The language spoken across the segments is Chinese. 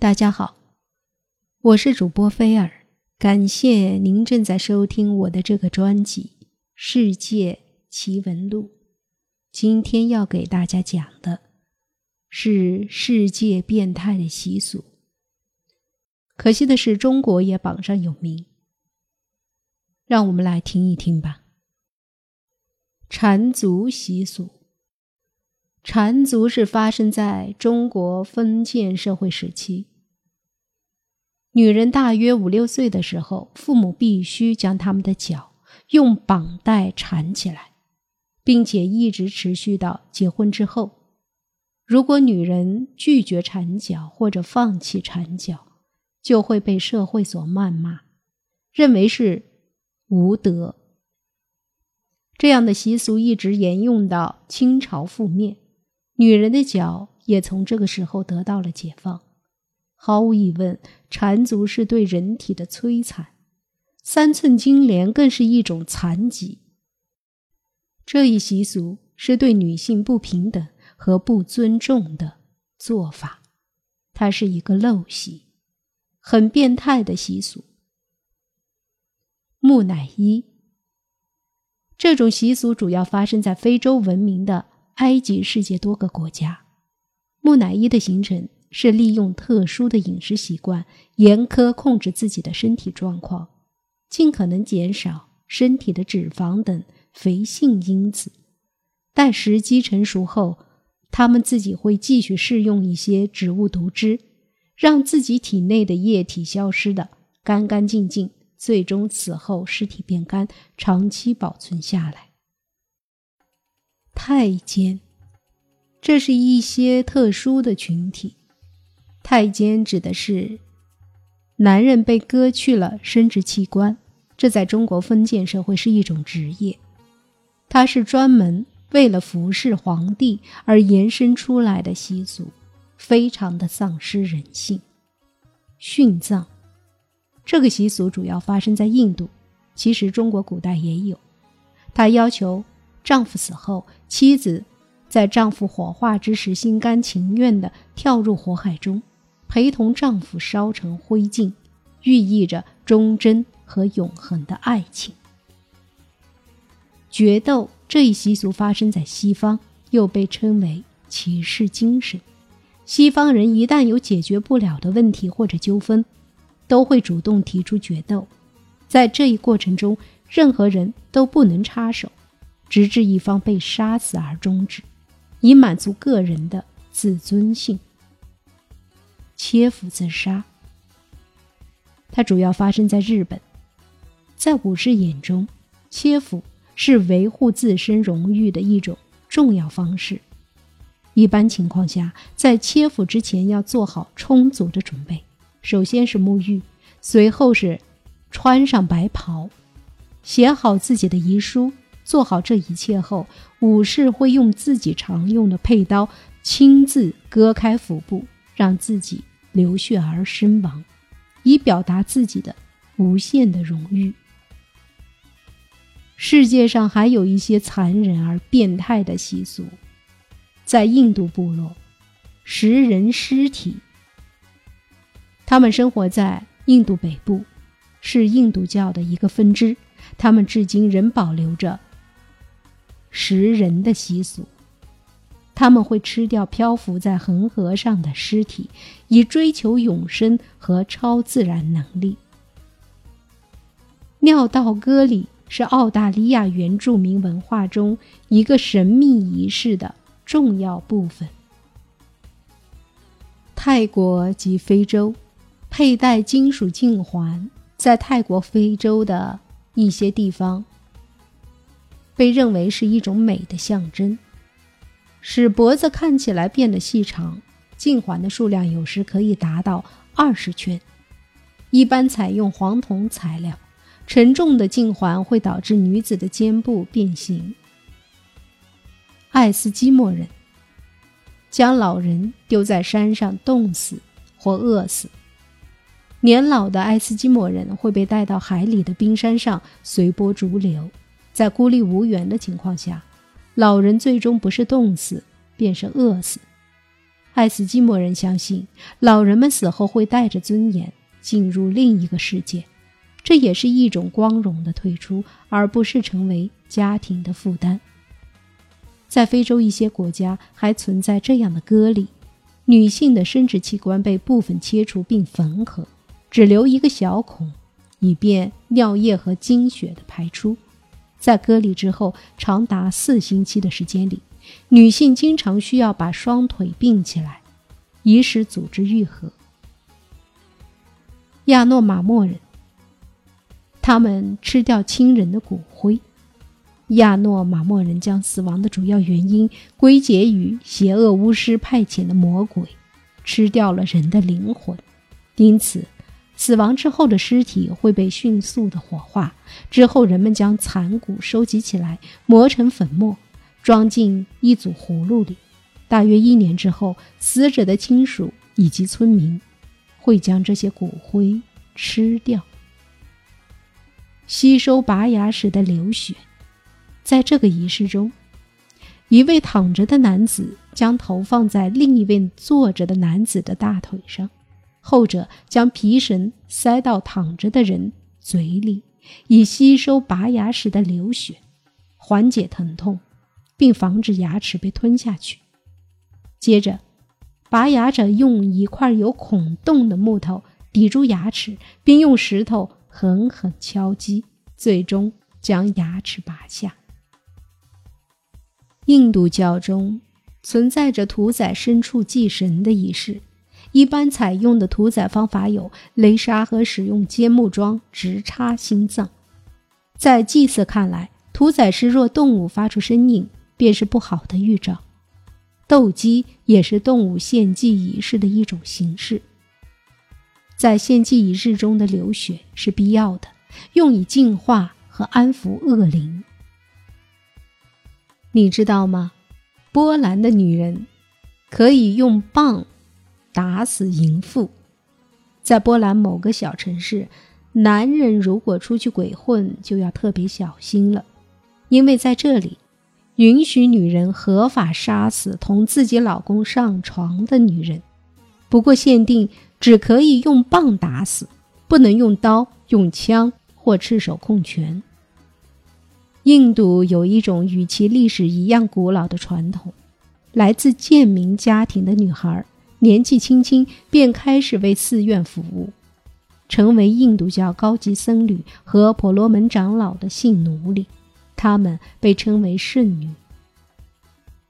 大家好，我是主播菲尔，感谢您正在收听我的这个专辑《世界奇闻录》。今天要给大家讲的是世界变态的习俗。可惜的是，中国也榜上有名。让我们来听一听吧。缠足习俗，缠足是发生在中国封建社会时期。女人大约五六岁的时候，父母必须将他们的脚用绑带缠起来，并且一直持续到结婚之后。如果女人拒绝缠脚或者放弃缠脚，就会被社会所谩骂，认为是无德。这样的习俗一直沿用到清朝覆灭，女人的脚也从这个时候得到了解放。毫无疑问，缠足是对人体的摧残，三寸金莲更是一种残疾。这一习俗是对女性不平等和不尊重的做法，它是一个陋习，很变态的习俗。木乃伊这种习俗主要发生在非洲文明的埃及世界多个国家。木乃伊的形成。是利用特殊的饮食习惯，严苛控制自己的身体状况，尽可能减少身体的脂肪等肥性因子。待时机成熟后，他们自己会继续试用一些植物毒汁，让自己体内的液体消失的干干净净，最终死后尸体变干，长期保存下来。太监，这是一些特殊的群体。太监指的是男人被割去了生殖器官，这在中国封建社会是一种职业，它是专门为了服侍皇帝而延伸出来的习俗，非常的丧失人性。殉葬这个习俗主要发生在印度，其实中国古代也有。他要求丈夫死后，妻子在丈夫火化之时心甘情愿地跳入火海中。陪同丈夫烧成灰烬，寓意着忠贞和永恒的爱情。决斗这一习俗发生在西方，又被称为骑士精神。西方人一旦有解决不了的问题或者纠纷，都会主动提出决斗。在这一过程中，任何人都不能插手，直至一方被杀死而终止，以满足个人的自尊性。切腹自杀，它主要发生在日本。在武士眼中，切腹是维护自身荣誉的一种重要方式。一般情况下，在切腹之前要做好充足的准备。首先是沐浴，随后是穿上白袍，写好自己的遗书。做好这一切后，武士会用自己常用的佩刀亲自割开腹部，让自己。流血而身亡，以表达自己的无限的荣誉。世界上还有一些残忍而变态的习俗，在印度部落，食人尸体。他们生活在印度北部，是印度教的一个分支，他们至今仍保留着食人的习俗。他们会吃掉漂浮在恒河上的尸体，以追求永生和超自然能力。尿道割礼是澳大利亚原住民文化中一个神秘仪式的重要部分。泰国及非洲，佩戴金属颈环，在泰国、非洲的一些地方，被认为是一种美的象征。使脖子看起来变得细长，颈环的数量有时可以达到二十圈。一般采用黄铜材料，沉重的颈环会导致女子的肩部变形。爱斯基摩人将老人丢在山上冻死或饿死，年老的爱斯基摩人会被带到海里的冰山上随波逐流，在孤立无援的情况下。老人最终不是冻死，便是饿死。爱斯基摩人相信，老人们死后会带着尊严进入另一个世界，这也是一种光荣的退出，而不是成为家庭的负担。在非洲一些国家还存在这样的割礼：女性的生殖器官被部分切除并缝合，只留一个小孔，以便尿液和精血的排出。在割礼之后长达四星期的时间里。女性经常需要把双腿并起来，以使组织愈合。亚诺马莫人，他们吃掉亲人的骨灰。亚诺马莫人将死亡的主要原因归结于邪恶巫师派遣的魔鬼吃掉了人的灵魂，因此，死亡之后的尸体会被迅速的火化。之后，人们将残骨收集起来，磨成粉末。装进一组葫芦里，大约一年之后，死者的亲属以及村民会将这些骨灰吃掉。吸收拔牙时的流血，在这个仪式中，一位躺着的男子将头放在另一位坐着的男子的大腿上，后者将皮绳塞到躺着的人嘴里，以吸收拔牙时的流血，缓解疼痛。并防止牙齿被吞下去。接着，拔牙者用一块有孔洞的木头抵住牙齿，并用石头狠狠敲击，最终将牙齿拔下。印度教中存在着屠宰牲畜祭神的仪式，一般采用的屠宰方法有雷杀和使用尖木桩直插心脏。在祭祀看来，屠宰时若动物发出声音，便是不好的预兆。斗鸡也是动物献祭仪式的一种形式。在献祭仪式中的流血是必要的，用以净化和安抚恶灵。你知道吗？波兰的女人可以用棒打死淫妇。在波兰某个小城市，男人如果出去鬼混，就要特别小心了，因为在这里。允许女人合法杀死同自己老公上床的女人，不过限定只可以用棒打死，不能用刀、用枪或赤手空拳。印度有一种与其历史一样古老的传统：来自贱民家庭的女孩，年纪轻轻便开始为寺院服务，成为印度教高级僧侣和婆罗门长老的性奴隶。他们被称为圣女。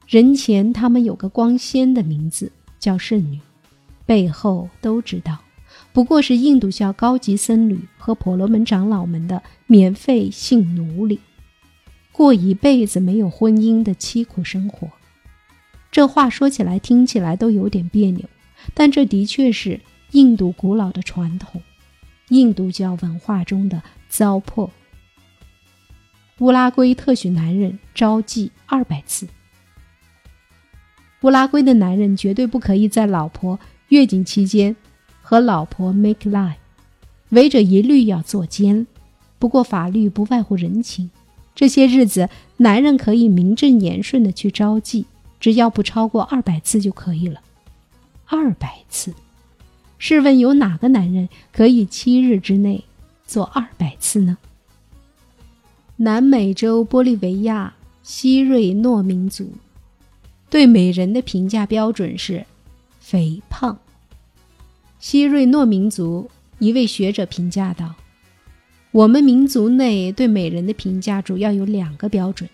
人前他们有个光鲜的名字叫圣女，背后都知道，不过是印度教高级僧侣和婆罗门长老们的免费性奴隶，过一辈子没有婚姻的凄苦生活。这话说起来听起来都有点别扭，但这的确是印度古老的传统，印度教文化中的糟粕。乌拉圭特许男人招妓二百次。乌拉圭的男人绝对不可以在老婆月经期间和老婆 make love，违者一律要坐监。不过法律不外乎人情，这些日子男人可以名正言顺的去招妓，只要不超过二百次就可以了。二百次，试问有哪个男人可以七日之内做二百次呢？南美洲玻利维亚西瑞诺民族对美人的评价标准是肥胖。西瑞诺民族一位学者评价道：“我们民族内对美人的评价主要有两个标准，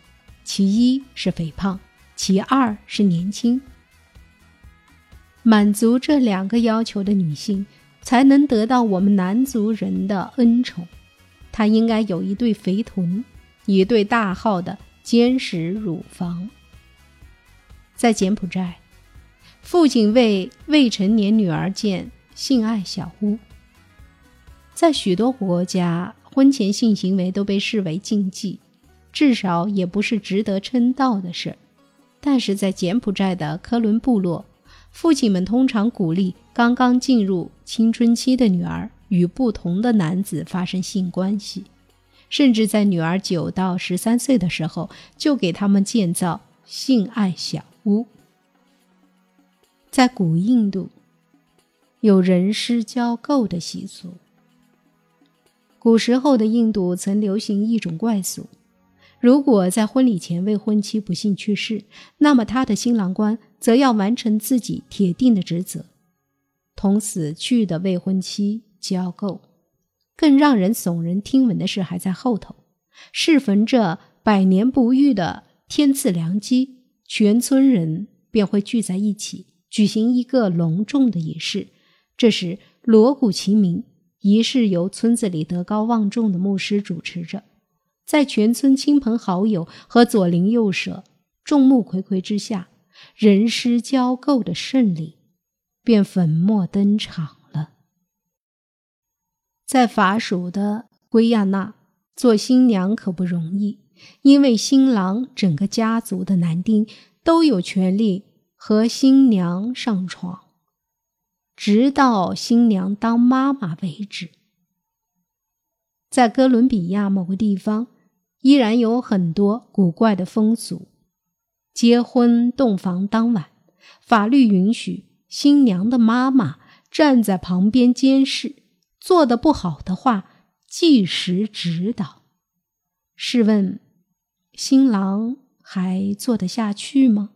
其一是肥胖，其二是年轻。满足这两个要求的女性，才能得到我们男族人的恩宠。她应该有一对肥臀。”一对大号的坚实乳房。在柬埔寨，父亲为未成年女儿建性爱小屋。在许多国家，婚前性行为都被视为禁忌，至少也不是值得称道的事。但是在柬埔寨的科伦部落，父亲们通常鼓励刚刚进入青春期的女儿与不同的男子发生性关系。甚至在女儿九到十三岁的时候，就给他们建造性爱小屋。在古印度，有人尸交媾的习俗。古时候的印度曾流行一种怪俗：如果在婚礼前未婚妻不幸去世，那么他的新郎官则要完成自己铁定的职责，同死去的未婚妻交媾。更让人耸人听闻的事还在后头。适逢这百年不遇的天赐良机，全村人便会聚在一起。举行一个隆重的仪式，这时锣鼓齐鸣，仪式由村子里德高望重的牧师主持着，在全村亲朋好友和左邻右舍众目睽睽之下，人尸交媾的胜利便粉墨登场了。在法属的圭亚那，做新娘可不容易，因为新郎整个家族的男丁都有权利。和新娘上床，直到新娘当妈妈为止。在哥伦比亚某个地方，依然有很多古怪的风俗。结婚洞房当晚，法律允许新娘的妈妈站在旁边监视，做的不好的话，即时指导。试问，新郎还做得下去吗？